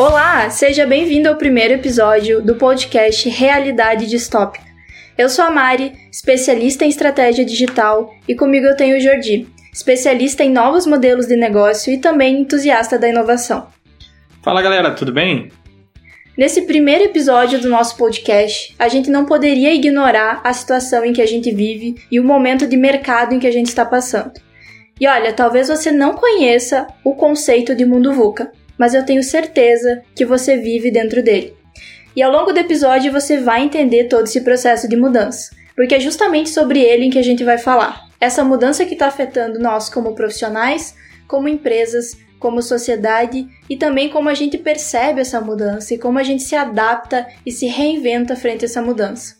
Olá, seja bem-vindo ao primeiro episódio do podcast Realidade Distópica. Eu sou a Mari, especialista em estratégia digital, e comigo eu tenho o Jordi, especialista em novos modelos de negócio e também entusiasta da inovação. Fala galera, tudo bem? Nesse primeiro episódio do nosso podcast, a gente não poderia ignorar a situação em que a gente vive e o momento de mercado em que a gente está passando. E olha, talvez você não conheça o conceito de mundo VUCA, mas eu tenho certeza que você vive dentro dele. E ao longo do episódio você vai entender todo esse processo de mudança, porque é justamente sobre ele em que a gente vai falar. Essa mudança que está afetando nós como profissionais, como empresas, como sociedade e também como a gente percebe essa mudança e como a gente se adapta e se reinventa frente a essa mudança.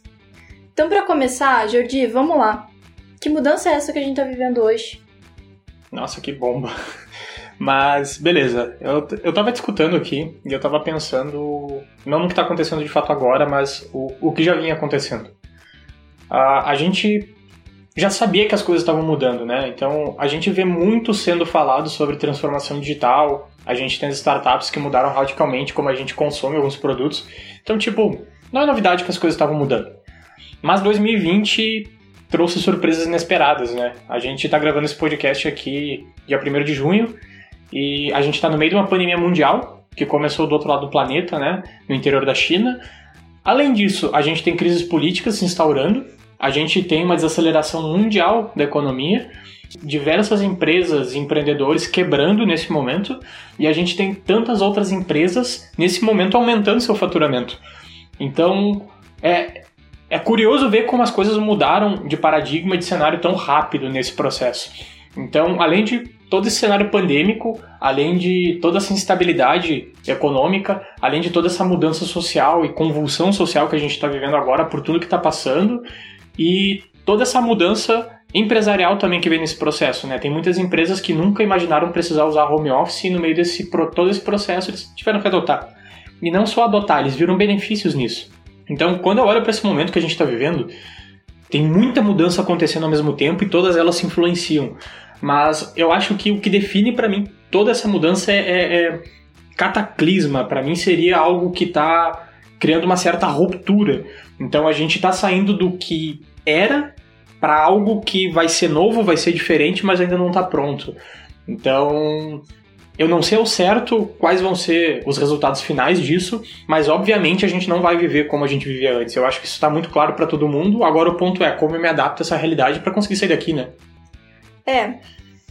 Então, para começar, Jordi, vamos lá. Que mudança é essa que a gente está vivendo hoje? Nossa, que bomba! Mas, beleza. Eu, eu tava escutando aqui e eu tava pensando, não no que tá acontecendo de fato agora, mas o, o que já vinha acontecendo. A, a gente já sabia que as coisas estavam mudando, né? Então, a gente vê muito sendo falado sobre transformação digital, a gente tem as startups que mudaram radicalmente como a gente consome alguns produtos. Então, tipo, não é novidade que as coisas estavam mudando. Mas 2020 trouxe surpresas inesperadas, né? A gente tá gravando esse podcast aqui dia 1 de junho e a gente está no meio de uma pandemia mundial, que começou do outro lado do planeta, né, no interior da China. Além disso, a gente tem crises políticas se instaurando, a gente tem uma desaceleração mundial da economia, diversas empresas e empreendedores quebrando nesse momento, e a gente tem tantas outras empresas nesse momento aumentando seu faturamento. Então, é, é curioso ver como as coisas mudaram de paradigma de cenário tão rápido nesse processo. Então, além de todo esse cenário pandêmico, além de toda essa instabilidade econômica, além de toda essa mudança social e convulsão social que a gente está vivendo agora por tudo que está passando, e toda essa mudança empresarial também que vem nesse processo, né? Tem muitas empresas que nunca imaginaram precisar usar home office e no meio desse todo esse processo eles tiveram que adotar. E não só adotar, eles viram benefícios nisso. Então, quando eu olho para esse momento que a gente está vivendo, tem muita mudança acontecendo ao mesmo tempo e todas elas se influenciam. Mas eu acho que o que define para mim toda essa mudança é, é, é cataclisma. Para mim seria algo que está criando uma certa ruptura. Então a gente está saindo do que era para algo que vai ser novo, vai ser diferente, mas ainda não está pronto. Então eu não sei ao certo quais vão ser os resultados finais disso, mas obviamente a gente não vai viver como a gente vivia antes. Eu acho que isso está muito claro para todo mundo. Agora o ponto é como eu me adapto a essa realidade para conseguir sair daqui, né? É,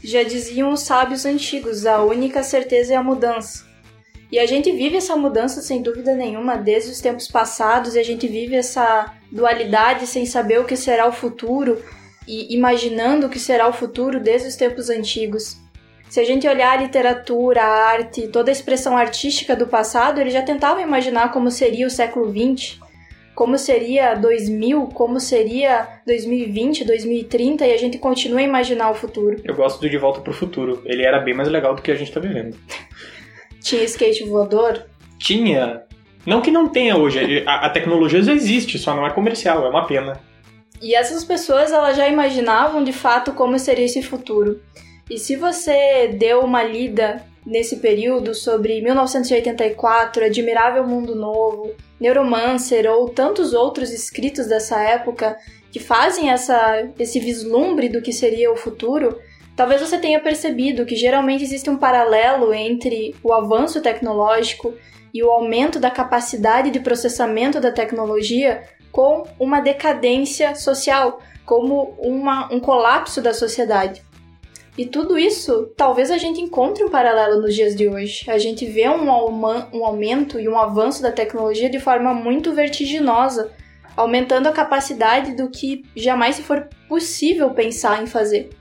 já diziam os sábios antigos, a única certeza é a mudança. E a gente vive essa mudança sem dúvida nenhuma desde os tempos passados e a gente vive essa dualidade sem saber o que será o futuro e imaginando o que será o futuro desde os tempos antigos. Se a gente olhar a literatura, a arte, toda a expressão artística do passado, eles já tentavam imaginar como seria o século XX como seria 2000, como seria 2020, 2030 e a gente continua a imaginar o futuro. Eu gosto do De Volta pro Futuro. Ele era bem mais legal do que a gente tá vivendo. Tinha skate voador? Tinha. Não que não tenha hoje. A, a tecnologia já existe, só não é comercial, é uma pena. E essas pessoas elas já imaginavam de fato como seria esse futuro. E se você deu uma lida nesse período sobre 1984, Admirável Mundo Novo, Neuromancer ou tantos outros escritos dessa época que fazem essa, esse vislumbre do que seria o futuro, talvez você tenha percebido que geralmente existe um paralelo entre o avanço tecnológico e o aumento da capacidade de processamento da tecnologia com uma decadência social, como uma, um colapso da sociedade. E tudo isso, talvez a gente encontre um paralelo nos dias de hoje. A gente vê um, um aumento e um avanço da tecnologia de forma muito vertiginosa, aumentando a capacidade do que jamais se for possível pensar em fazer.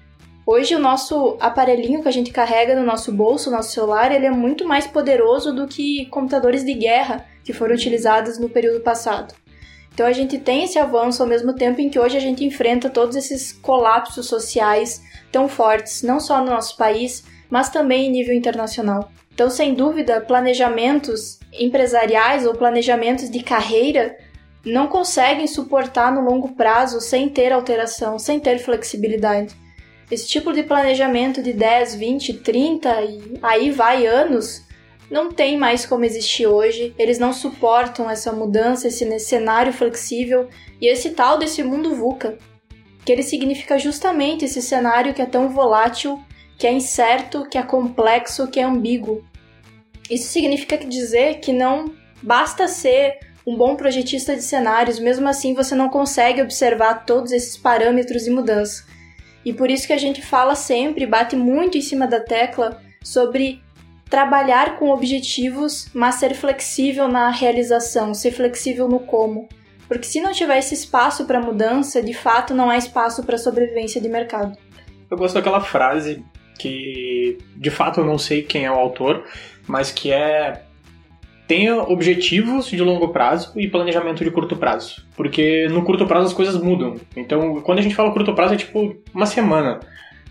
Hoje o nosso aparelhinho que a gente carrega no nosso bolso, nosso celular, ele é muito mais poderoso do que computadores de guerra que foram utilizados no período passado. Então a gente tem esse avanço ao mesmo tempo em que hoje a gente enfrenta todos esses colapsos sociais, tão fortes, não só no nosso país, mas também em nível internacional. Então, sem dúvida, planejamentos empresariais ou planejamentos de carreira não conseguem suportar no longo prazo sem ter alteração, sem ter flexibilidade. Esse tipo de planejamento de 10, 20, 30 e aí vai anos não tem mais como existir hoje, eles não suportam essa mudança, esse cenário flexível e esse tal desse mundo VUCA, que ele significa justamente esse cenário que é tão volátil, que é incerto, que é complexo, que é ambíguo. Isso significa dizer que não basta ser um bom projetista de cenários, mesmo assim você não consegue observar todos esses parâmetros e mudanças. E por isso que a gente fala sempre, bate muito em cima da tecla sobre trabalhar com objetivos, mas ser flexível na realização, ser flexível no como. Porque se não tiver esse espaço para mudança, de fato não há espaço para sobrevivência de mercado. Eu gosto daquela frase que, de fato, eu não sei quem é o autor, mas que é tenha objetivos de longo prazo e planejamento de curto prazo. Porque no curto prazo as coisas mudam. Então, quando a gente fala curto prazo, é tipo uma semana.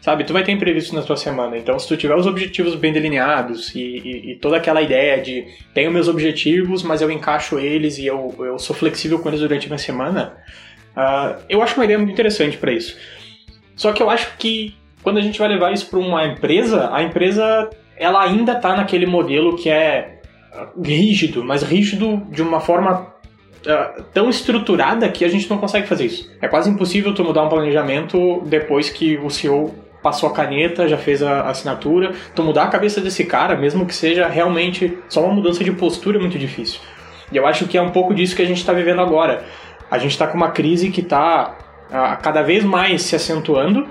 Sabe, tu vai ter imprevisto na tua semana. Então, se tu tiver os objetivos bem delineados e, e, e toda aquela ideia de tenho meus objetivos, mas eu encaixo eles e eu, eu sou flexível com eles durante a minha semana, uh, eu acho uma ideia muito interessante para isso. Só que eu acho que quando a gente vai levar isso para uma empresa, a empresa ela ainda está naquele modelo que é ah, rígido, mas rígido de uma forma uh, tão estruturada que a gente não consegue fazer isso. É quase impossível tu mudar um planejamento depois que o CEO passou a caneta, já fez a assinatura. Tu mudar a cabeça desse cara, mesmo que seja realmente só uma mudança de postura, é muito difícil. E eu acho que é um pouco disso que a gente está vivendo agora. A gente está com uma crise que está uh, cada vez mais se acentuando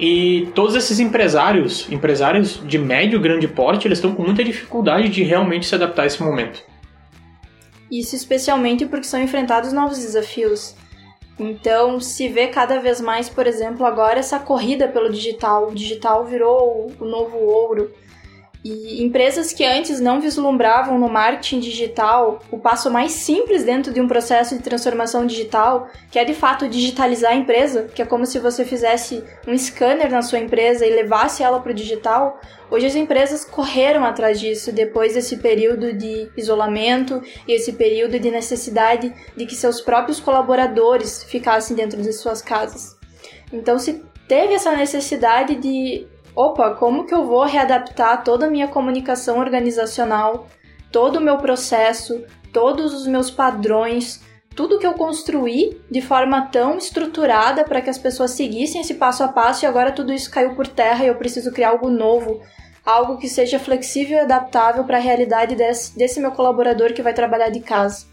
e todos esses empresários, empresários de médio grande porte, eles estão com muita dificuldade de realmente se adaptar a esse momento. Isso especialmente porque são enfrentados novos desafios. Então, se vê cada vez mais, por exemplo, agora essa corrida pelo digital. O digital virou o novo ouro. E empresas que antes não vislumbravam no marketing digital o passo mais simples dentro de um processo de transformação digital, que é de fato digitalizar a empresa, que é como se você fizesse um scanner na sua empresa e levasse ela para o digital, hoje as empresas correram atrás disso depois desse período de isolamento e esse período de necessidade de que seus próprios colaboradores ficassem dentro de suas casas. Então se teve essa necessidade de opa, como que eu vou readaptar toda a minha comunicação organizacional, todo o meu processo, todos os meus padrões, tudo que eu construí de forma tão estruturada para que as pessoas seguissem esse passo a passo e agora tudo isso caiu por terra e eu preciso criar algo novo, algo que seja flexível e adaptável para a realidade desse, desse meu colaborador que vai trabalhar de casa.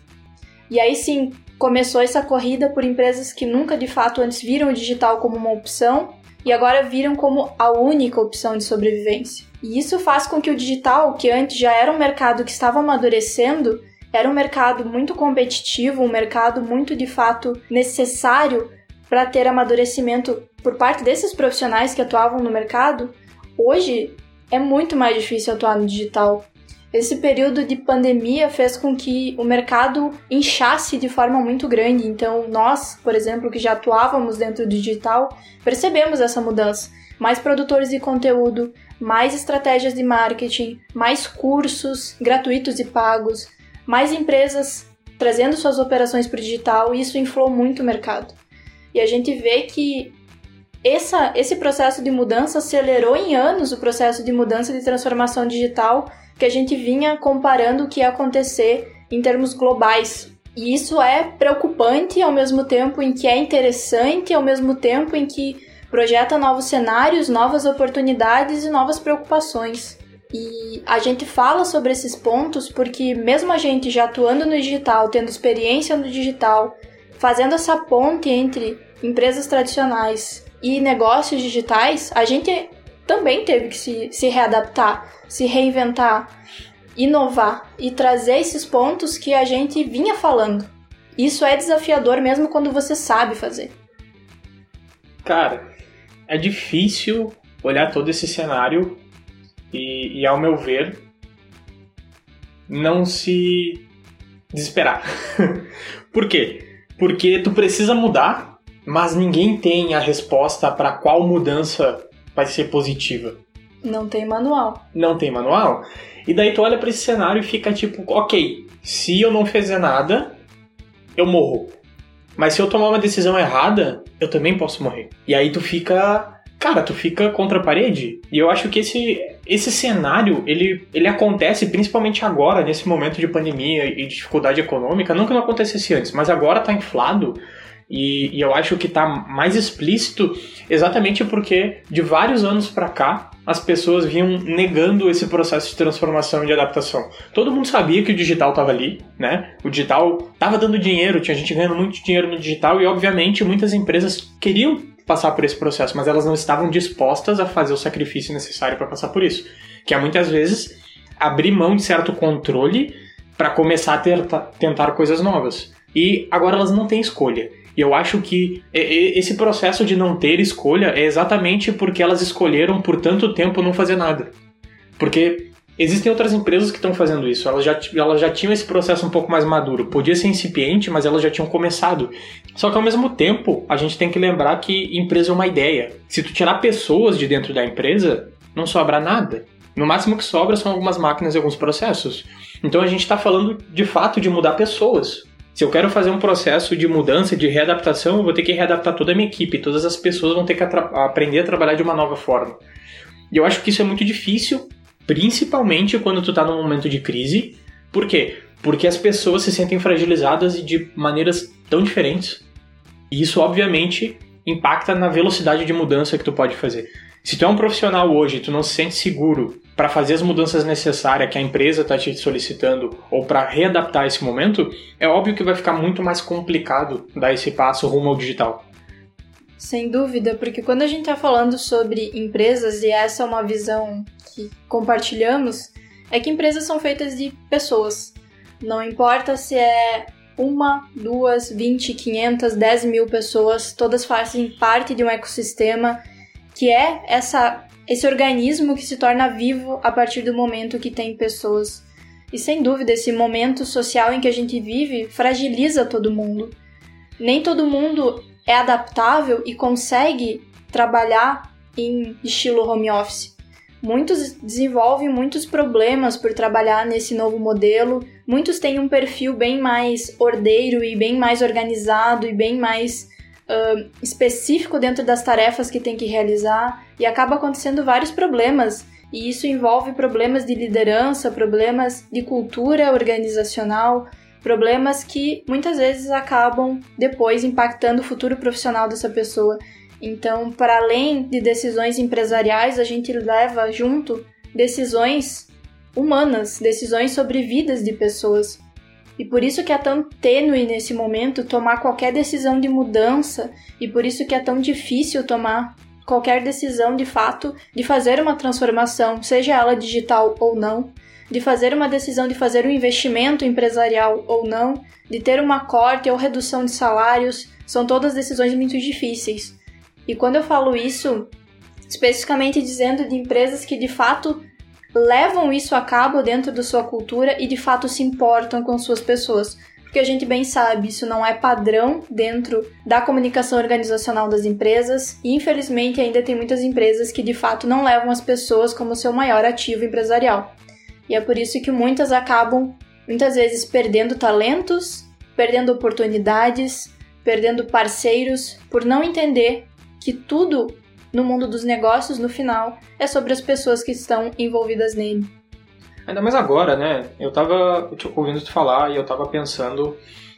E aí sim, começou essa corrida por empresas que nunca de fato antes viram o digital como uma opção e agora viram como a única opção de sobrevivência. E isso faz com que o digital, que antes já era um mercado que estava amadurecendo, era um mercado muito competitivo, um mercado muito de fato necessário para ter amadurecimento por parte desses profissionais que atuavam no mercado. Hoje é muito mais difícil atuar no digital. Esse período de pandemia fez com que o mercado inchasse de forma muito grande. Então, nós, por exemplo, que já atuávamos dentro do digital, percebemos essa mudança. Mais produtores de conteúdo, mais estratégias de marketing, mais cursos gratuitos e pagos, mais empresas trazendo suas operações para o digital, e isso inflou muito o mercado. E a gente vê que essa, esse processo de mudança acelerou em anos o processo de mudança de transformação digital que a gente vinha comparando o que ia acontecer em termos globais. E isso é preocupante ao mesmo tempo em que é interessante, ao mesmo tempo em que projeta novos cenários, novas oportunidades e novas preocupações. E a gente fala sobre esses pontos porque, mesmo a gente já atuando no digital, tendo experiência no digital, fazendo essa ponte entre empresas tradicionais e negócios digitais, a gente também teve que se, se readaptar, se reinventar, inovar e trazer esses pontos que a gente vinha falando. Isso é desafiador mesmo quando você sabe fazer. Cara, é difícil olhar todo esse cenário e, e ao meu ver, não se desesperar. Por quê? Porque tu precisa mudar, mas ninguém tem a resposta para qual mudança vai ser positiva. Não tem manual. Não tem manual? E daí tu olha para esse cenário e fica tipo, ok, se eu não fizer nada, eu morro. Mas se eu tomar uma decisão errada, eu também posso morrer. E aí tu fica. Cara, tu fica contra a parede. E eu acho que esse, esse cenário, ele, ele acontece principalmente agora, nesse momento de pandemia e dificuldade econômica, não que não acontecesse antes, mas agora está inflado e, e, eu acho que está mais explícito exatamente porque de vários anos para cá as pessoas vinham negando esse processo de transformação e de adaptação. Todo mundo sabia que o digital estava ali, né? O digital estava dando dinheiro, tinha gente ganhando muito dinheiro no digital e obviamente muitas empresas queriam passar por esse processo, mas elas não estavam dispostas a fazer o sacrifício necessário para passar por isso, que é muitas vezes abrir mão de certo controle para começar a ter, tentar coisas novas. E agora elas não têm escolha. E eu acho que esse processo de não ter escolha é exatamente porque elas escolheram por tanto tempo não fazer nada. Porque existem outras empresas que estão fazendo isso, elas já, elas já tinham esse processo um pouco mais maduro. Podia ser incipiente, mas elas já tinham começado. Só que ao mesmo tempo, a gente tem que lembrar que empresa é uma ideia. Se tu tirar pessoas de dentro da empresa, não sobra nada. No máximo que sobra são algumas máquinas e alguns processos. Então a gente está falando de fato de mudar pessoas. Se eu quero fazer um processo de mudança, de readaptação, eu vou ter que readaptar toda a minha equipe, todas as pessoas vão ter que aprender a trabalhar de uma nova forma. E eu acho que isso é muito difícil, principalmente quando tu está num momento de crise. Por quê? Porque as pessoas se sentem fragilizadas e de maneiras tão diferentes. E isso, obviamente, impacta na velocidade de mudança que tu pode fazer. Se tu é um profissional hoje e tu não se sente seguro para fazer as mudanças necessárias que a empresa está te solicitando ou para readaptar esse momento, é óbvio que vai ficar muito mais complicado dar esse passo rumo ao digital. Sem dúvida, porque quando a gente está falando sobre empresas, e essa é uma visão que compartilhamos, é que empresas são feitas de pessoas. Não importa se é uma, duas, vinte, quinhentas, dez mil pessoas, todas fazem parte de um ecossistema que é essa esse organismo que se torna vivo a partir do momento que tem pessoas. E sem dúvida, esse momento social em que a gente vive fragiliza todo mundo. Nem todo mundo é adaptável e consegue trabalhar em estilo home office. Muitos desenvolvem muitos problemas por trabalhar nesse novo modelo. Muitos têm um perfil bem mais ordeiro e bem mais organizado e bem mais uh, específico dentro das tarefas que tem que realizar e acaba acontecendo vários problemas. E isso envolve problemas de liderança, problemas de cultura organizacional, problemas que muitas vezes acabam depois impactando o futuro profissional dessa pessoa. Então, para além de decisões empresariais, a gente leva junto decisões humanas, decisões sobre vidas de pessoas. E por isso que é tão tênue nesse momento tomar qualquer decisão de mudança. E por isso que é tão difícil tomar qualquer decisão de fato de fazer uma transformação, seja ela digital ou não, de fazer uma decisão de fazer um investimento empresarial ou não, de ter uma corte ou redução de salários, são todas decisões muito difíceis. E quando eu falo isso, especificamente dizendo de empresas que de fato levam isso a cabo dentro da sua cultura e de fato se importam com suas pessoas. Porque a gente bem sabe, isso não é padrão dentro da comunicação organizacional das empresas, e infelizmente ainda tem muitas empresas que de fato não levam as pessoas como seu maior ativo empresarial. E é por isso que muitas acabam muitas vezes perdendo talentos, perdendo oportunidades, perdendo parceiros por não entender que tudo no mundo dos negócios, no final, é sobre as pessoas que estão envolvidas nele. Ainda mais agora, né? Eu tava ouvindo tu falar e eu tava pensando.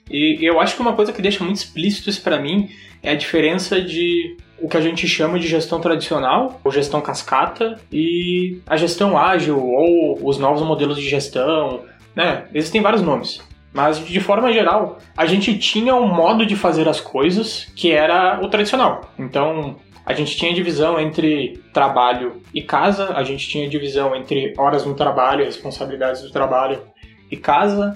E eu acho que uma coisa que deixa muito explícito isso para mim é a diferença de o que a gente chama de gestão tradicional, ou gestão cascata, e a gestão ágil, ou os novos modelos de gestão, né? Existem vários nomes. Mas, de forma geral, a gente tinha um modo de fazer as coisas que era o tradicional. Então, a gente tinha divisão entre trabalho e casa, a gente tinha divisão entre horas no trabalho, responsabilidades do trabalho e casa,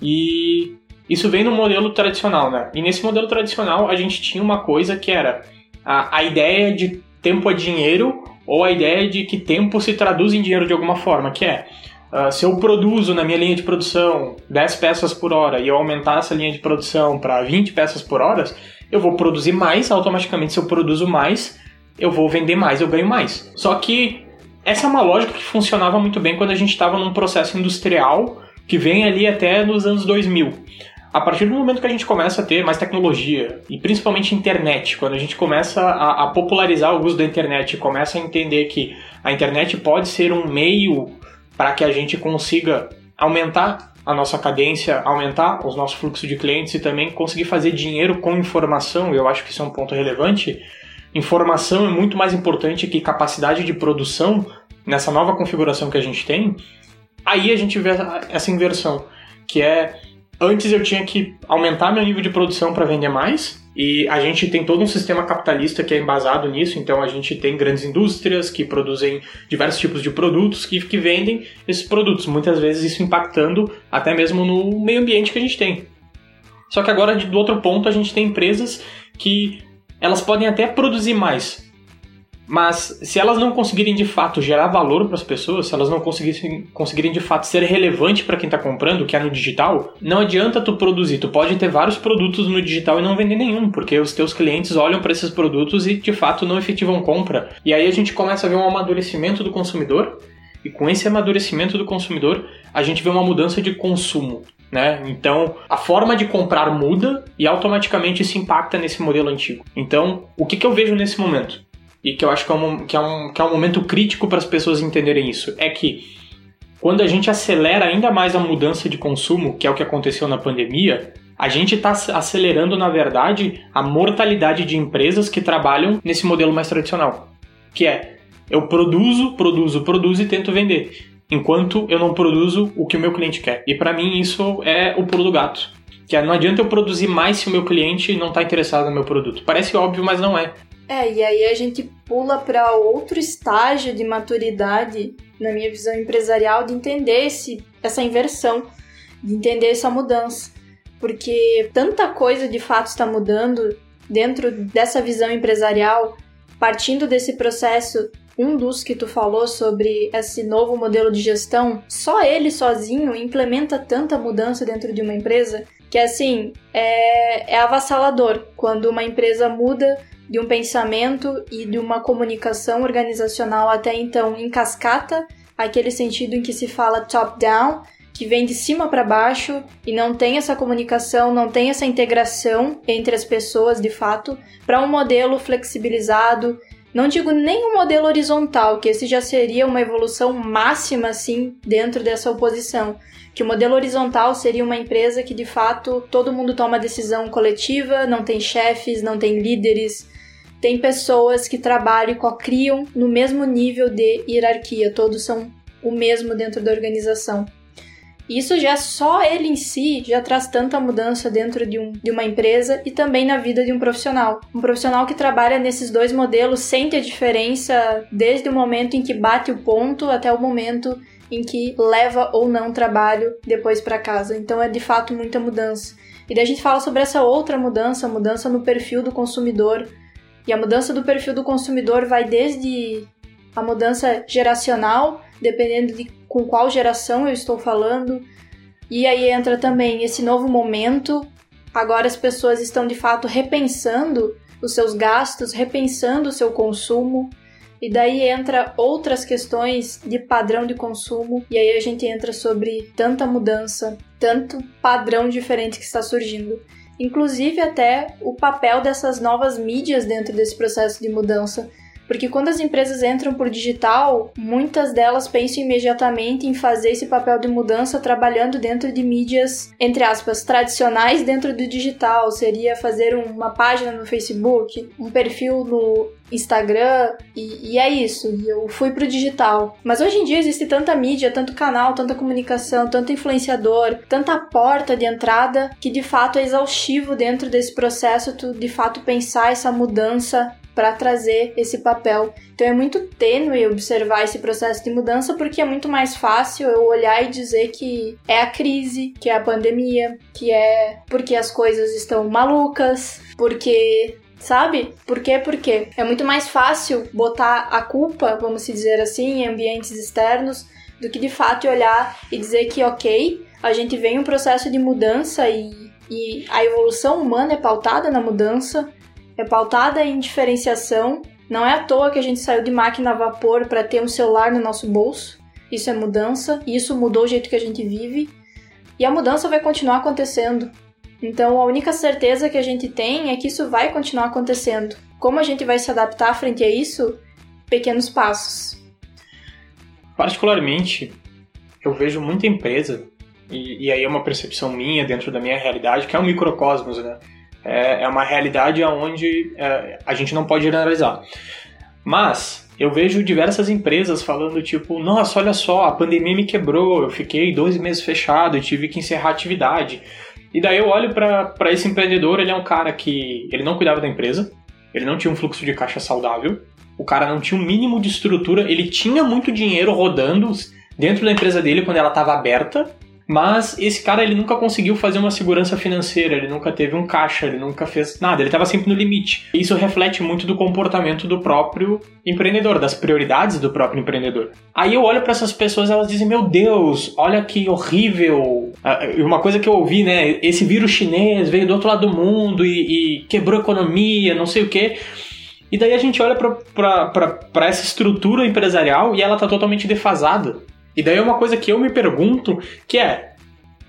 e isso vem no modelo tradicional, né? E nesse modelo tradicional a gente tinha uma coisa que era a, a ideia de tempo é dinheiro ou a ideia de que tempo se traduz em dinheiro de alguma forma, que é Uh, se eu produzo na minha linha de produção 10 peças por hora e eu aumentar essa linha de produção para 20 peças por hora, eu vou produzir mais, automaticamente se eu produzo mais, eu vou vender mais, eu ganho mais. Só que essa é uma lógica que funcionava muito bem quando a gente estava num processo industrial que vem ali até nos anos 2000. a partir do momento que a gente começa a ter mais tecnologia, e principalmente internet, quando a gente começa a, a popularizar o uso da internet, começa a entender que a internet pode ser um meio para que a gente consiga aumentar a nossa cadência, aumentar os nossos fluxos de clientes e também conseguir fazer dinheiro com informação, eu acho que isso é um ponto relevante. Informação é muito mais importante que capacidade de produção nessa nova configuração que a gente tem. Aí a gente vê essa inversão, que é Antes eu tinha que aumentar meu nível de produção para vender mais, e a gente tem todo um sistema capitalista que é embasado nisso, então a gente tem grandes indústrias que produzem diversos tipos de produtos que, que vendem esses produtos, muitas vezes isso impactando até mesmo no meio ambiente que a gente tem. Só que agora, do outro ponto, a gente tem empresas que elas podem até produzir mais, mas se elas não conseguirem de fato gerar valor para as pessoas, se elas não conseguirem, conseguirem de fato ser relevante para quem está comprando, que é no digital, não adianta tu produzir. Tu pode ter vários produtos no digital e não vender nenhum, porque os teus clientes olham para esses produtos e de fato não efetivam compra. E aí a gente começa a ver um amadurecimento do consumidor, e com esse amadurecimento do consumidor, a gente vê uma mudança de consumo. Né? Então, a forma de comprar muda e automaticamente isso impacta nesse modelo antigo. Então, o que, que eu vejo nesse momento? E que eu acho que é um, que é um, que é um momento crítico para as pessoas entenderem isso, é que quando a gente acelera ainda mais a mudança de consumo, que é o que aconteceu na pandemia, a gente está acelerando, na verdade, a mortalidade de empresas que trabalham nesse modelo mais tradicional, que é eu produzo, produzo, produzo e tento vender, enquanto eu não produzo o que o meu cliente quer. E para mim isso é o pulo do gato. Que é, não adianta eu produzir mais se o meu cliente não está interessado no meu produto. Parece óbvio, mas não é. É, e aí a gente pula para outro estágio de maturidade, na minha visão empresarial, de entender esse, essa inversão, de entender essa mudança. Porque tanta coisa de fato está mudando dentro dessa visão empresarial, partindo desse processo um dos que tu falou sobre esse novo modelo de gestão, só ele sozinho implementa tanta mudança dentro de uma empresa que assim é, é avassalador quando uma empresa muda de um pensamento e de uma comunicação organizacional até então em cascata, aquele sentido em que se fala top-down, que vem de cima para baixo e não tem essa comunicação, não tem essa integração entre as pessoas de fato, para um modelo flexibilizado. Não digo nem um modelo horizontal, que esse já seria uma evolução máxima assim dentro dessa oposição. Que o modelo horizontal seria uma empresa que de fato todo mundo toma decisão coletiva, não tem chefes, não tem líderes, tem pessoas que trabalham e co-criam no mesmo nível de hierarquia, todos são o mesmo dentro da organização. Isso já só ele em si já traz tanta mudança dentro de, um, de uma empresa e também na vida de um profissional. Um profissional que trabalha nesses dois modelos sente a diferença desde o momento em que bate o ponto até o momento em que leva ou não trabalho depois para casa. Então é de fato muita mudança. E daí a gente fala sobre essa outra mudança, mudança no perfil do consumidor, e a mudança do perfil do consumidor vai desde a mudança geracional, dependendo de com qual geração eu estou falando. E aí entra também esse novo momento. Agora as pessoas estão de fato repensando os seus gastos, repensando o seu consumo. E daí entra outras questões de padrão de consumo, e aí a gente entra sobre tanta mudança, tanto padrão diferente que está surgindo inclusive até o papel dessas novas mídias dentro desse processo de mudança. Porque quando as empresas entram por digital, muitas delas pensam imediatamente em fazer esse papel de mudança trabalhando dentro de mídias, entre aspas, tradicionais dentro do digital. Seria fazer uma página no Facebook, um perfil no Instagram, e, e é isso. E eu fui pro digital. Mas hoje em dia existe tanta mídia, tanto canal, tanta comunicação, tanto influenciador, tanta porta de entrada que de fato é exaustivo dentro desse processo tu de fato pensar essa mudança para trazer esse papel. Então é muito tênue observar esse processo de mudança porque é muito mais fácil eu olhar e dizer que é a crise, que é a pandemia, que é porque as coisas estão malucas, porque sabe? Por quê? Porque é muito mais fácil botar a culpa, vamos dizer assim, em ambientes externos do que de fato olhar e dizer que, ok, a gente vem um processo de mudança e, e a evolução humana é pautada na mudança, é pautada em diferenciação. Não é à toa que a gente saiu de máquina a vapor para ter um celular no nosso bolso. Isso é mudança, isso mudou o jeito que a gente vive. E a mudança vai continuar acontecendo. Então, a única certeza que a gente tem é que isso vai continuar acontecendo. Como a gente vai se adaptar frente a isso? Pequenos passos. Particularmente, eu vejo muita empresa, e, e aí é uma percepção minha dentro da minha realidade, que é um microcosmos, né? É, é uma realidade onde é, a gente não pode generalizar. Mas eu vejo diversas empresas falando tipo, nossa, olha só, a pandemia me quebrou, eu fiquei dois meses fechado, eu tive que encerrar a atividade. E daí eu olho para esse empreendedor, ele é um cara que ele não cuidava da empresa, ele não tinha um fluxo de caixa saudável, o cara não tinha um mínimo de estrutura, ele tinha muito dinheiro rodando dentro da empresa dele quando ela estava aberta, mas esse cara ele nunca conseguiu fazer uma segurança financeira, ele nunca teve um caixa, ele nunca fez nada, ele estava sempre no limite. Isso reflete muito do comportamento do próprio empreendedor, das prioridades do próprio empreendedor. Aí eu olho para essas pessoas, elas dizem: "Meu Deus, olha que horrível". Ah, uma coisa que eu ouvi, né, esse vírus chinês veio do outro lado do mundo e, e quebrou a economia, não sei o quê. E daí a gente olha para essa estrutura empresarial e ela está totalmente defasada. E daí é uma coisa que eu me pergunto, que é,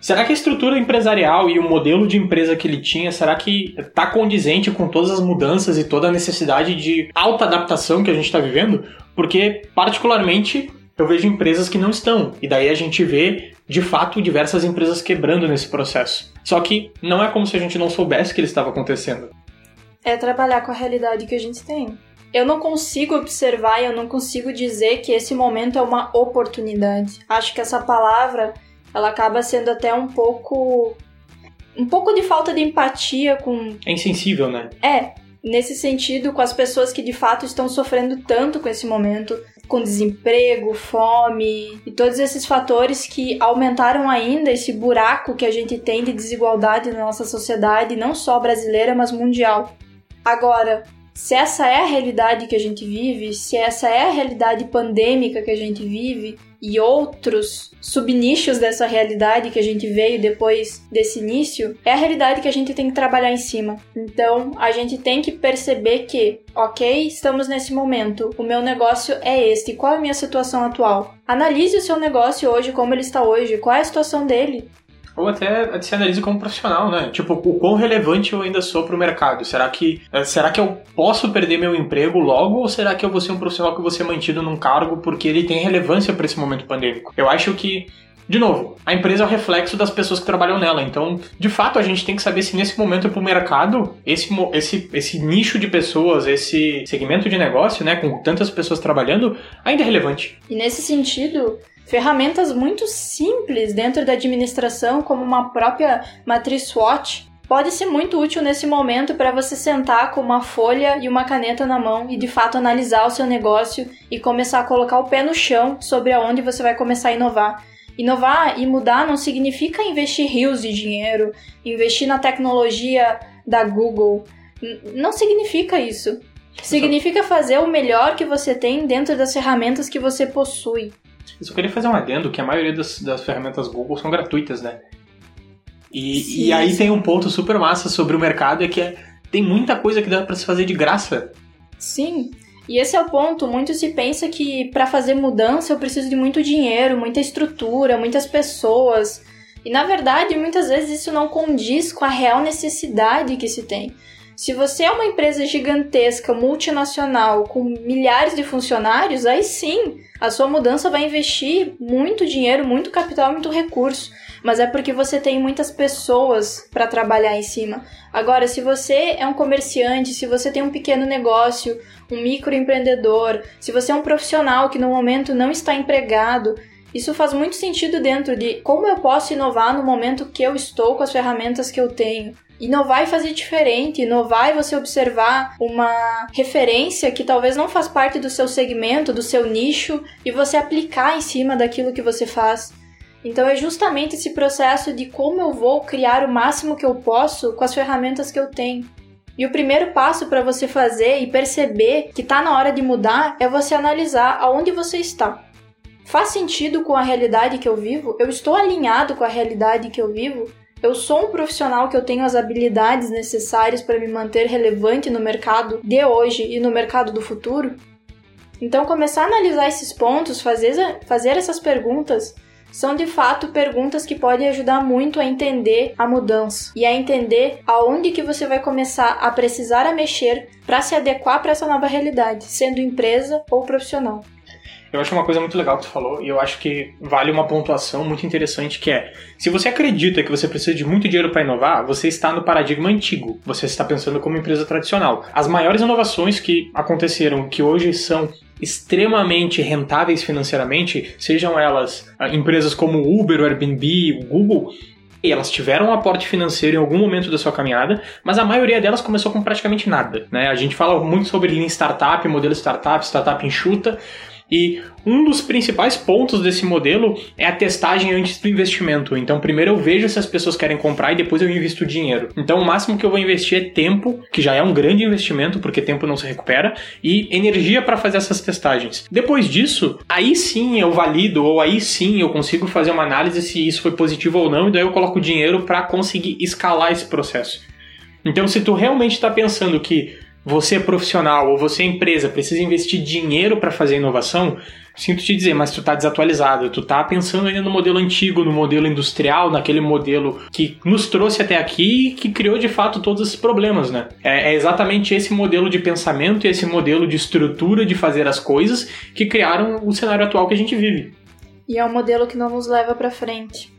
será que a estrutura empresarial e o modelo de empresa que ele tinha, será que está condizente com todas as mudanças e toda a necessidade de alta adaptação que a gente está vivendo? Porque, particularmente, eu vejo empresas que não estão. E daí a gente vê, de fato, diversas empresas quebrando nesse processo. Só que não é como se a gente não soubesse que ele estava acontecendo. É trabalhar com a realidade que a gente tem eu não consigo observar e eu não consigo dizer que esse momento é uma oportunidade. Acho que essa palavra ela acaba sendo até um pouco um pouco de falta de empatia com É insensível, né? É, nesse sentido com as pessoas que de fato estão sofrendo tanto com esse momento, com desemprego, fome e todos esses fatores que aumentaram ainda esse buraco que a gente tem de desigualdade na nossa sociedade, não só brasileira, mas mundial. Agora, se essa é a realidade que a gente vive, se essa é a realidade pandêmica que a gente vive e outros subnichos dessa realidade que a gente veio depois desse início, é a realidade que a gente tem que trabalhar em cima. Então, a gente tem que perceber que, ok, estamos nesse momento, o meu negócio é este, qual é a minha situação atual? Analise o seu negócio hoje, como ele está hoje, qual é a situação dele. Ou até se analise como profissional, né? Tipo, o quão relevante eu ainda sou para o mercado? Será que, eh, será que eu posso perder meu emprego logo ou será que eu vou ser um profissional que vou ser mantido num cargo porque ele tem relevância para esse momento pandêmico? Eu acho que de novo, a empresa é o reflexo das pessoas que trabalham nela. Então, de fato, a gente tem que saber se nesse momento para o mercado, esse, esse, esse nicho de pessoas, esse segmento de negócio, né, com tantas pessoas trabalhando, ainda é relevante. E nesse sentido, ferramentas muito simples dentro da administração, como uma própria matriz SWOT, pode ser muito útil nesse momento para você sentar com uma folha e uma caneta na mão e de fato analisar o seu negócio e começar a colocar o pé no chão sobre aonde você vai começar a inovar. Inovar e mudar não significa investir rios de dinheiro, investir na tecnologia da Google. Não significa isso. Significa fazer o melhor que você tem dentro das ferramentas que você possui. Eu só queria fazer um adendo que a maioria das, das ferramentas Google são gratuitas, né? E, sim, e aí tem um ponto super massa sobre o mercado, é que é, tem muita coisa que dá para se fazer de graça. Sim, e esse é o ponto. Muito se pensa que para fazer mudança eu preciso de muito dinheiro, muita estrutura, muitas pessoas. E na verdade, muitas vezes isso não condiz com a real necessidade que se tem. Se você é uma empresa gigantesca, multinacional, com milhares de funcionários, aí sim, a sua mudança vai investir muito dinheiro, muito capital, muito recurso. Mas é porque você tem muitas pessoas para trabalhar em cima. Agora, se você é um comerciante, se você tem um pequeno negócio, um microempreendedor, se você é um profissional que no momento não está empregado, isso faz muito sentido dentro de como eu posso inovar no momento que eu estou com as ferramentas que eu tenho. Inovar e fazer diferente, inovar e você observar uma referência que talvez não faz parte do seu segmento, do seu nicho, e você aplicar em cima daquilo que você faz. Então é justamente esse processo de como eu vou criar o máximo que eu posso com as ferramentas que eu tenho. E o primeiro passo para você fazer e perceber que está na hora de mudar é você analisar aonde você está. Faz sentido com a realidade que eu vivo? Eu estou alinhado com a realidade que eu vivo? Eu sou um profissional que eu tenho as habilidades necessárias para me manter relevante no mercado de hoje e no mercado do futuro? Então, começar a analisar esses pontos, fazer, fazer essas perguntas, são de fato perguntas que podem ajudar muito a entender a mudança e a entender aonde que você vai começar a precisar a mexer para se adequar para essa nova realidade, sendo empresa ou profissional. Eu acho uma coisa muito legal que tu falou, e eu acho que vale uma pontuação muito interessante, que é, se você acredita que você precisa de muito dinheiro para inovar, você está no paradigma antigo, você está pensando como empresa tradicional. As maiores inovações que aconteceram, que hoje são extremamente rentáveis financeiramente, sejam elas ah, empresas como Uber, o Airbnb, o Google, elas tiveram um aporte financeiro em algum momento da sua caminhada, mas a maioria delas começou com praticamente nada. Né? A gente fala muito sobre Lean Startup, modelo startup, startup enxuta, e um dos principais pontos desse modelo é a testagem antes do investimento. Então, primeiro eu vejo se as pessoas querem comprar e depois eu invisto dinheiro. Então, o máximo que eu vou investir é tempo, que já é um grande investimento, porque tempo não se recupera, e energia para fazer essas testagens. Depois disso, aí sim eu valido, ou aí sim eu consigo fazer uma análise se isso foi positivo ou não, e daí eu coloco dinheiro para conseguir escalar esse processo. Então, se tu realmente está pensando que você é profissional ou você é empresa, precisa investir dinheiro para fazer inovação, sinto te dizer, mas tu tá desatualizado, tu tá pensando ainda no modelo antigo, no modelo industrial, naquele modelo que nos trouxe até aqui e que criou de fato todos esses problemas, né? É, é exatamente esse modelo de pensamento e esse modelo de estrutura de fazer as coisas que criaram o cenário atual que a gente vive. E é um modelo que não nos leva para frente.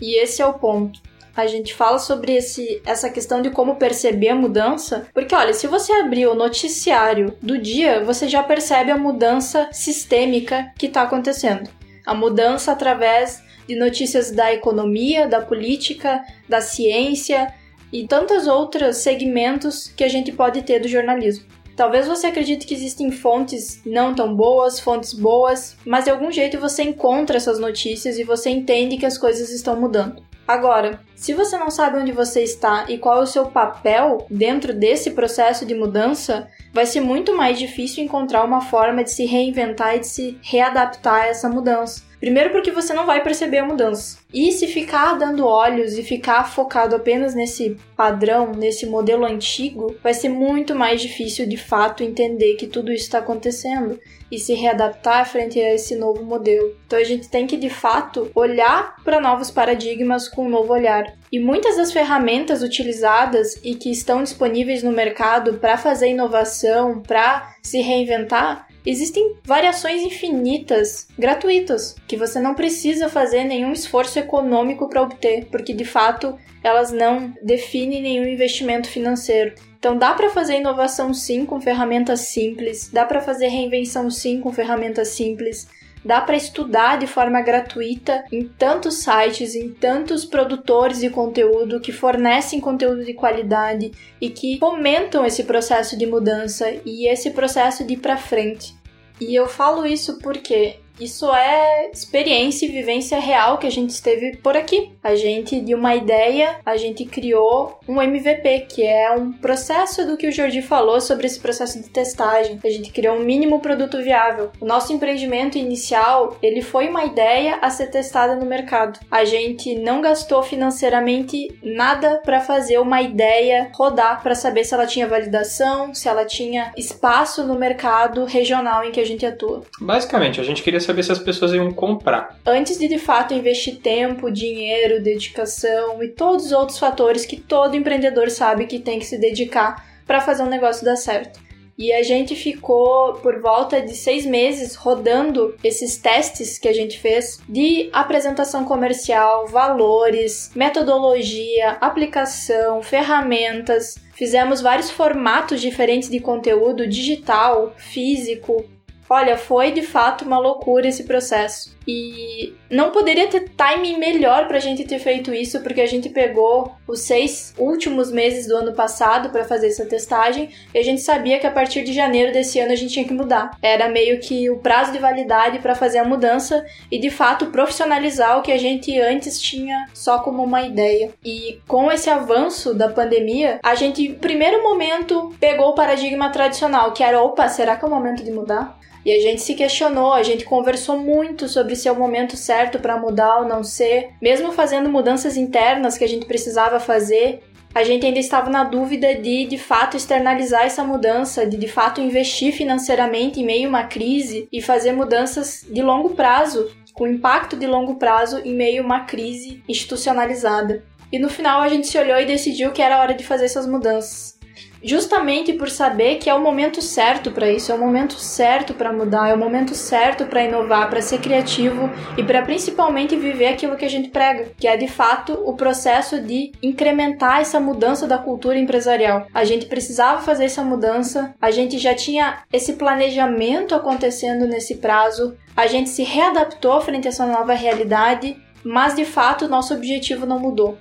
E esse é o ponto a gente fala sobre esse, essa questão de como perceber a mudança, porque olha, se você abrir o noticiário do dia, você já percebe a mudança sistêmica que está acontecendo. A mudança através de notícias da economia, da política, da ciência e tantos outros segmentos que a gente pode ter do jornalismo. Talvez você acredite que existem fontes não tão boas, fontes boas, mas de algum jeito você encontra essas notícias e você entende que as coisas estão mudando. Agora, se você não sabe onde você está e qual é o seu papel dentro desse processo de mudança, vai ser muito mais difícil encontrar uma forma de se reinventar e de se readaptar a essa mudança. Primeiro, porque você não vai perceber a mudança. E se ficar dando olhos e ficar focado apenas nesse padrão, nesse modelo antigo, vai ser muito mais difícil de fato entender que tudo isso está acontecendo e se readaptar frente a esse novo modelo. Então a gente tem que de fato olhar para novos paradigmas com um novo olhar. E muitas das ferramentas utilizadas e que estão disponíveis no mercado para fazer inovação, para se reinventar, Existem variações infinitas, gratuitas, que você não precisa fazer nenhum esforço econômico para obter, porque de fato elas não definem nenhum investimento financeiro. Então dá para fazer inovação sim com ferramentas simples, dá para fazer reinvenção sim com ferramentas simples. Dá para estudar de forma gratuita em tantos sites, em tantos produtores de conteúdo que fornecem conteúdo de qualidade e que fomentam esse processo de mudança e esse processo de ir para frente. E eu falo isso porque isso é experiência e vivência real que a gente esteve por aqui. A gente, de uma ideia, a gente criou um MVP, que é um processo do que o Jordi falou sobre esse processo de testagem. A gente criou um mínimo produto viável. O nosso empreendimento inicial, ele foi uma ideia a ser testada no mercado. A gente não gastou financeiramente nada para fazer uma ideia rodar para saber se ela tinha validação, se ela tinha espaço no mercado regional em que a gente atua. Basicamente, a gente queria saber saber se as pessoas iam comprar. Antes de de fato investir tempo, dinheiro, dedicação e todos os outros fatores que todo empreendedor sabe que tem que se dedicar para fazer um negócio dar certo. E a gente ficou por volta de seis meses rodando esses testes que a gente fez de apresentação comercial, valores, metodologia, aplicação, ferramentas. Fizemos vários formatos diferentes de conteúdo digital, físico, Olha, foi de fato uma loucura esse processo. E não poderia ter timing melhor pra gente ter feito isso, porque a gente pegou os seis últimos meses do ano passado para fazer essa testagem e a gente sabia que a partir de janeiro desse ano a gente tinha que mudar. Era meio que o prazo de validade para fazer a mudança e de fato profissionalizar o que a gente antes tinha só como uma ideia. E com esse avanço da pandemia, a gente, no primeiro momento, pegou o paradigma tradicional, que era: opa, será que é o momento de mudar? E a gente se questionou, a gente conversou muito sobre se é o momento certo para mudar ou não ser, mesmo fazendo mudanças internas que a gente precisava fazer. A gente ainda estava na dúvida de de fato externalizar essa mudança, de de fato investir financeiramente em meio a uma crise e fazer mudanças de longo prazo com impacto de longo prazo em meio a uma crise institucionalizada. E no final a gente se olhou e decidiu que era hora de fazer essas mudanças justamente por saber que é o momento certo para isso, é o momento certo para mudar, é o momento certo para inovar, para ser criativo e para principalmente viver aquilo que a gente prega, que é de fato o processo de incrementar essa mudança da cultura empresarial. A gente precisava fazer essa mudança, a gente já tinha esse planejamento acontecendo nesse prazo, a gente se readaptou frente a essa nova realidade, mas de fato nosso objetivo não mudou.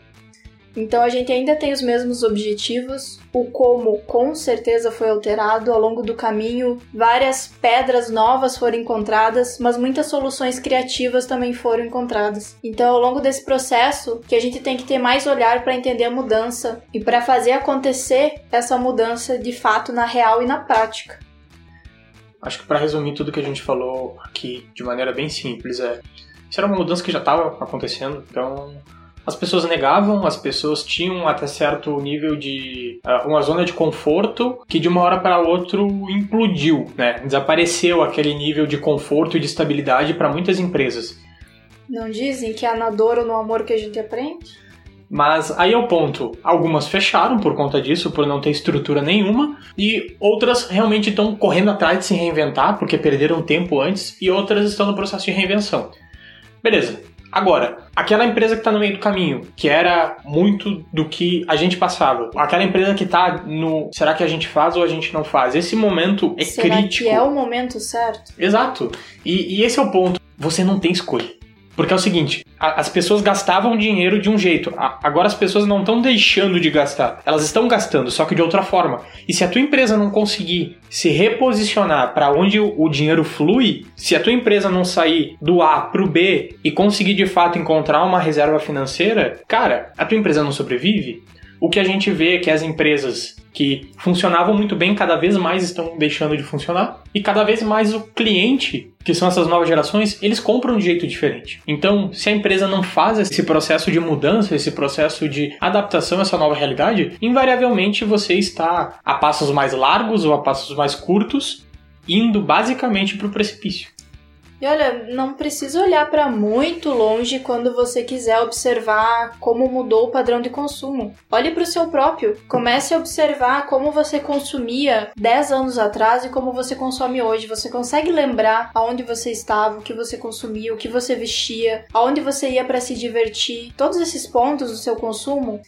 Então a gente ainda tem os mesmos objetivos. O como com certeza foi alterado ao longo do caminho. Várias pedras novas foram encontradas, mas muitas soluções criativas também foram encontradas. Então, ao longo desse processo, que a gente tem que ter mais olhar para entender a mudança e para fazer acontecer essa mudança de fato na real e na prática. Acho que para resumir tudo que a gente falou aqui de maneira bem simples é, isso era uma mudança que já estava acontecendo, então as pessoas negavam, as pessoas tinham até certo nível de uh, uma zona de conforto que de uma hora para outra implodiu, né? Desapareceu aquele nível de conforto e de estabilidade para muitas empresas. Não dizem que é na dor ou no amor que a gente aprende? Mas aí é o ponto. Algumas fecharam por conta disso, por não ter estrutura nenhuma, e outras realmente estão correndo atrás de se reinventar porque perderam tempo antes, e outras estão no processo de reinvenção. Beleza. Agora, aquela empresa que está no meio do caminho, que era muito do que a gente passava, aquela empresa que está no será que a gente faz ou a gente não faz? Esse momento é será crítico. Que é o momento certo. Exato. E, e esse é o ponto. Você não tem escolha. Porque é o seguinte, as pessoas gastavam dinheiro de um jeito, agora as pessoas não estão deixando de gastar, elas estão gastando, só que de outra forma. E se a tua empresa não conseguir se reposicionar para onde o dinheiro flui, se a tua empresa não sair do A para o B e conseguir de fato encontrar uma reserva financeira, cara, a tua empresa não sobrevive. O que a gente vê é que as empresas que funcionavam muito bem cada vez mais estão deixando de funcionar e cada vez mais o cliente, que são essas novas gerações, eles compram de jeito diferente. Então, se a empresa não faz esse processo de mudança, esse processo de adaptação a essa nova realidade, invariavelmente você está a passos mais largos ou a passos mais curtos, indo basicamente para o precipício. E olha, não precisa olhar para muito longe quando você quiser observar como mudou o padrão de consumo. Olhe para o seu próprio. Comece a observar como você consumia 10 anos atrás e como você consome hoje. Você consegue lembrar aonde você estava, o que você consumia, o que você vestia, aonde você ia para se divertir. Todos esses pontos do seu consumo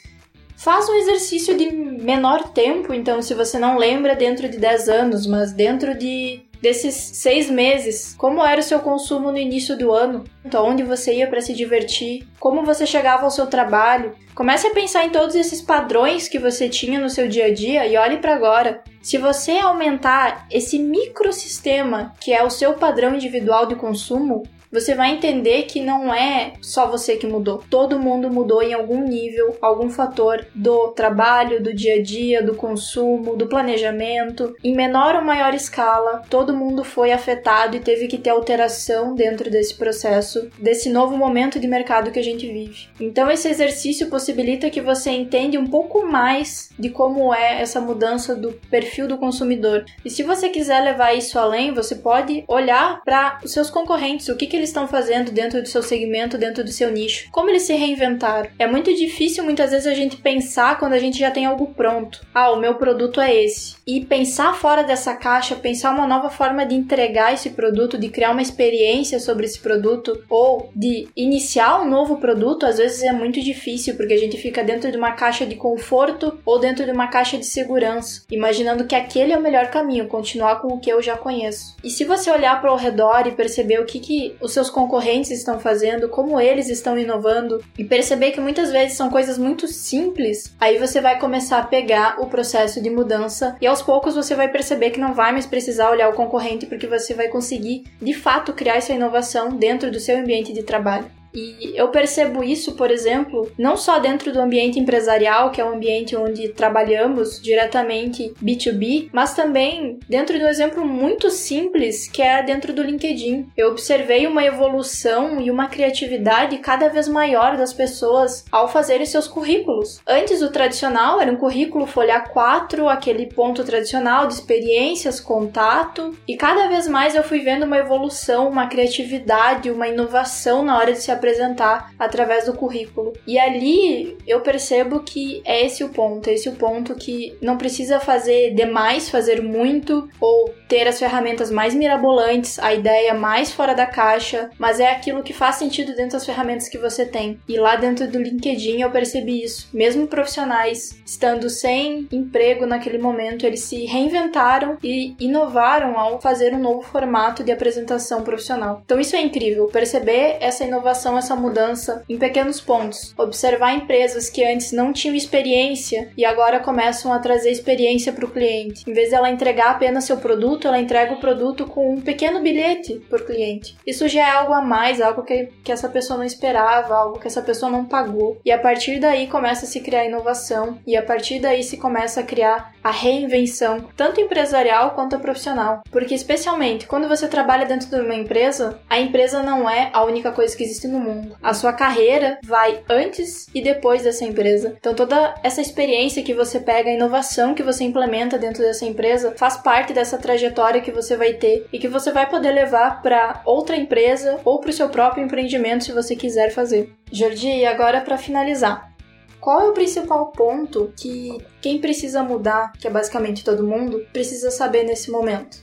Faz um exercício de menor tempo, então, se você não lembra dentro de 10 anos, mas dentro de desses seis meses, como era o seu consumo no início do ano, então, onde você ia para se divertir, como você chegava ao seu trabalho. Comece a pensar em todos esses padrões que você tinha no seu dia a dia e olhe para agora. Se você aumentar esse microsistema que é o seu padrão individual de consumo, você vai entender que não é só você que mudou. Todo mundo mudou em algum nível, algum fator do trabalho, do dia a dia, do consumo, do planejamento. Em menor ou maior escala, todo mundo foi afetado e teve que ter alteração dentro desse processo, desse novo momento de mercado que a gente vive. Então esse exercício possibilita que você entenda um pouco mais de como é essa mudança do perfil do consumidor. E se você quiser levar isso além, você pode olhar para os seus concorrentes, o que, que eles estão fazendo dentro do seu segmento, dentro do seu nicho? Como eles se reinventaram? É muito difícil muitas vezes a gente pensar quando a gente já tem algo pronto. Ah, o meu produto é esse. E pensar fora dessa caixa, pensar uma nova forma de entregar esse produto, de criar uma experiência sobre esse produto ou de iniciar um novo produto, às vezes é muito difícil porque a gente fica dentro de uma caixa de conforto ou dentro de uma caixa de segurança, imaginando que aquele é o melhor caminho, continuar com o que eu já conheço. E se você olhar para o redor e perceber o que, que os seus concorrentes estão fazendo, como eles estão inovando e perceber que muitas vezes são coisas muito simples, aí você vai começar a pegar o processo de mudança e aos poucos você vai perceber que não vai mais precisar olhar o concorrente porque você vai conseguir de fato criar essa inovação dentro do seu ambiente de trabalho. E eu percebo isso, por exemplo, não só dentro do ambiente empresarial, que é um ambiente onde trabalhamos diretamente B2B, mas também dentro de um exemplo muito simples, que é dentro do LinkedIn. Eu observei uma evolução e uma criatividade cada vez maior das pessoas ao fazerem seus currículos. Antes o tradicional era um currículo folha 4, aquele ponto tradicional de experiências, contato, e cada vez mais eu fui vendo uma evolução, uma criatividade, uma inovação na hora de se apresentar através do currículo. E ali eu percebo que é esse o ponto, é esse o ponto que não precisa fazer demais, fazer muito ou ter as ferramentas mais mirabolantes, a ideia mais fora da caixa, mas é aquilo que faz sentido dentro das ferramentas que você tem. E lá dentro do LinkedIn eu percebi isso. Mesmo profissionais estando sem emprego naquele momento, eles se reinventaram e inovaram ao fazer um novo formato de apresentação profissional. Então isso é incrível, perceber essa inovação, essa mudança em pequenos pontos. Observar empresas que antes não tinham experiência e agora começam a trazer experiência para o cliente. Em vez dela entregar apenas seu produto, ela entrega o produto com um pequeno bilhete por cliente. Isso já é algo a mais, algo que, que essa pessoa não esperava, algo que essa pessoa não pagou. E a partir daí começa a se criar inovação e a partir daí se começa a criar a reinvenção, tanto empresarial quanto profissional. Porque especialmente quando você trabalha dentro de uma empresa, a empresa não é a única coisa que existe no mundo. A sua carreira vai antes e depois dessa empresa. Então toda essa experiência que você pega, a inovação que você implementa dentro dessa empresa, faz parte dessa trajetória que você vai ter e que você vai poder levar para outra empresa ou para o seu próprio empreendimento se você quiser fazer. Jordi, e agora para finalizar, qual é o principal ponto que quem precisa mudar, que é basicamente todo mundo, precisa saber nesse momento?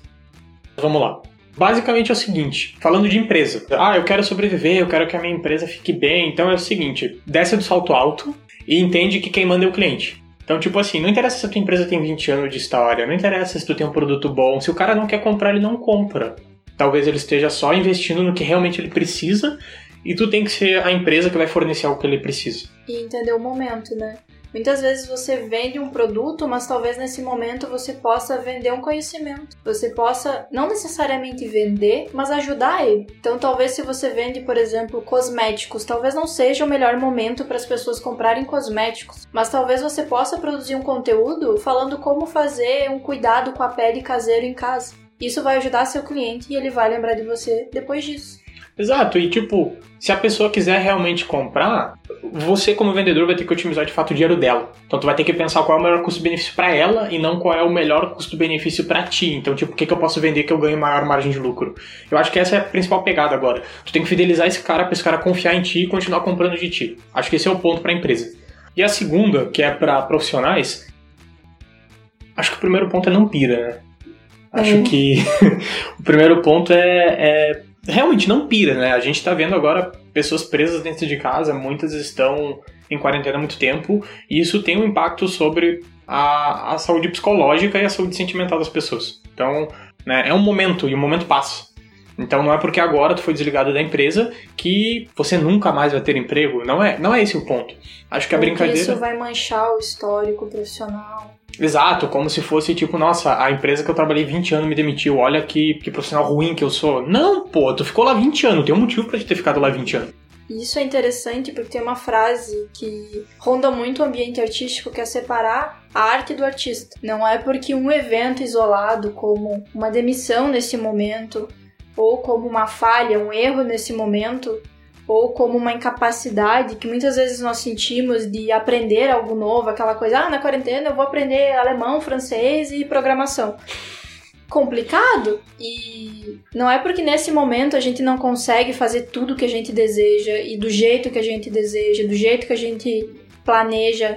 Vamos lá. Basicamente é o seguinte, falando de empresa. Ah, eu quero sobreviver, eu quero que a minha empresa fique bem. Então é o seguinte, desce do salto alto e entende que quem manda é o cliente. Então, tipo assim, não interessa se a tua empresa tem 20 anos de história, não interessa se tu tem um produto bom, se o cara não quer comprar, ele não compra. Talvez ele esteja só investindo no que realmente ele precisa e tu tem que ser a empresa que vai fornecer o que ele precisa. E entender o momento, né? Muitas vezes você vende um produto, mas talvez nesse momento você possa vender um conhecimento. Você possa não necessariamente vender, mas ajudar ele. Então, talvez se você vende, por exemplo, cosméticos, talvez não seja o melhor momento para as pessoas comprarem cosméticos, mas talvez você possa produzir um conteúdo falando como fazer um cuidado com a pele caseiro em casa. Isso vai ajudar seu cliente e ele vai lembrar de você depois disso. Exato, e tipo, se a pessoa quiser realmente comprar, você como vendedor vai ter que otimizar de fato o dinheiro dela. Então tu vai ter que pensar qual é o melhor custo-benefício para ela e não qual é o melhor custo-benefício para ti. Então, tipo, o que, que eu posso vender que eu ganho maior margem de lucro? Eu acho que essa é a principal pegada agora. Tu tem que fidelizar esse cara para esse cara confiar em ti e continuar comprando de ti. Acho que esse é o ponto para a empresa. E a segunda, que é para profissionais, acho que o primeiro ponto é não pira, né? Acho uhum. que o primeiro ponto é, é realmente não pira, né? A gente tá vendo agora pessoas presas dentro de casa, muitas estão em quarentena há muito tempo, e isso tem um impacto sobre a, a saúde psicológica e a saúde sentimental das pessoas. Então, né, é um momento, e o momento passa. Então não é porque agora tu foi desligado da empresa que você nunca mais vai ter emprego. Não é, não é esse o ponto. Acho que a brincadeira. Isso vai manchar o histórico profissional. Exato, como se fosse tipo, nossa, a empresa que eu trabalhei 20 anos me demitiu, olha que, que profissional ruim que eu sou. Não, pô, tu ficou lá 20 anos, tem um motivo te ter ficado lá 20 anos. Isso é interessante porque tem uma frase que ronda muito o ambiente artístico que é separar a arte do artista. Não é porque um evento isolado, como uma demissão nesse momento, ou como uma falha, um erro nesse momento, ou como uma incapacidade que muitas vezes nós sentimos de aprender algo novo, aquela coisa, ah, na quarentena eu vou aprender alemão, francês e programação. Complicado e não é porque nesse momento a gente não consegue fazer tudo que a gente deseja e do jeito que a gente deseja, do jeito que a gente planeja,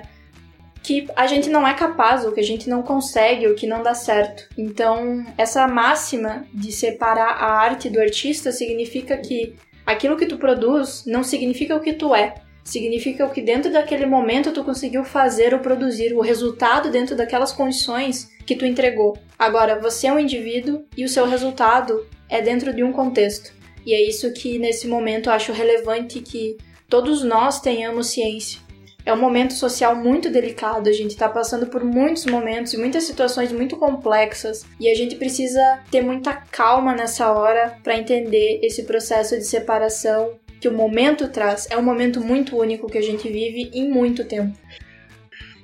que a gente não é capaz, ou que a gente não consegue, ou que não dá certo. Então, essa máxima de separar a arte do artista significa que aquilo que tu produz não significa o que tu é. Significa o que dentro daquele momento tu conseguiu fazer ou produzir, o resultado dentro daquelas condições que tu entregou. Agora, você é um indivíduo e o seu resultado é dentro de um contexto. E é isso que nesse momento eu acho relevante que todos nós tenhamos ciência. É um momento social muito delicado, a gente está passando por muitos momentos e muitas situações muito complexas e a gente precisa ter muita calma nessa hora para entender esse processo de separação que o momento traz. É um momento muito único que a gente vive em muito tempo.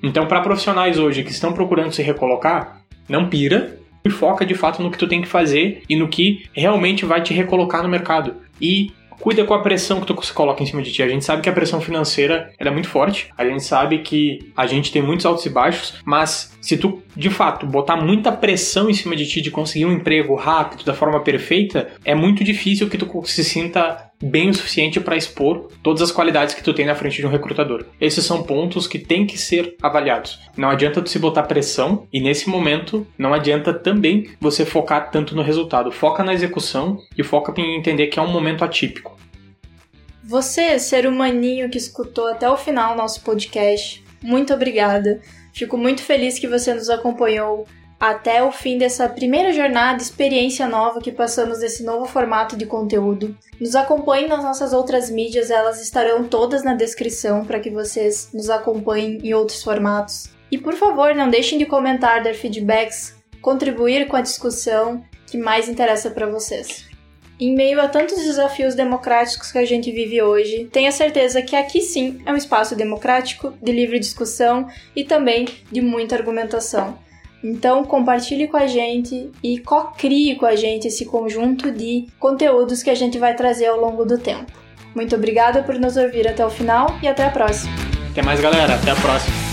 Então, para profissionais hoje que estão procurando se recolocar, não pira e foca de fato no que tu tem que fazer e no que realmente vai te recolocar no mercado. E cuida com a pressão que tu coloca em cima de ti. A gente sabe que a pressão financeira é muito forte, a gente sabe que a gente tem muitos altos e baixos, mas se tu de fato botar muita pressão em cima de ti de conseguir um emprego rápido, da forma perfeita, é muito difícil que tu se sinta bem o suficiente para expor todas as qualidades que tu tem na frente de um recrutador. Esses são pontos que têm que ser avaliados. Não adianta tu se botar pressão e nesse momento não adianta também você focar tanto no resultado. Foca na execução e foca em entender que é um momento atípico. Você, ser humaninho que escutou até o final nosso podcast, muito obrigada. Fico muito feliz que você nos acompanhou até o fim dessa primeira jornada, experiência nova que passamos desse novo formato de conteúdo. Nos acompanhem nas nossas outras mídias, elas estarão todas na descrição para que vocês nos acompanhem em outros formatos. E por favor, não deixem de comentar, dar feedbacks, contribuir com a discussão que mais interessa para vocês. Em meio a tantos desafios democráticos que a gente vive hoje, tenha certeza que aqui sim é um espaço democrático, de livre discussão e também de muita argumentação. Então, compartilhe com a gente e co-crie com a gente esse conjunto de conteúdos que a gente vai trazer ao longo do tempo. Muito obrigada por nos ouvir até o final e até a próxima. Até mais, galera. Até a próxima.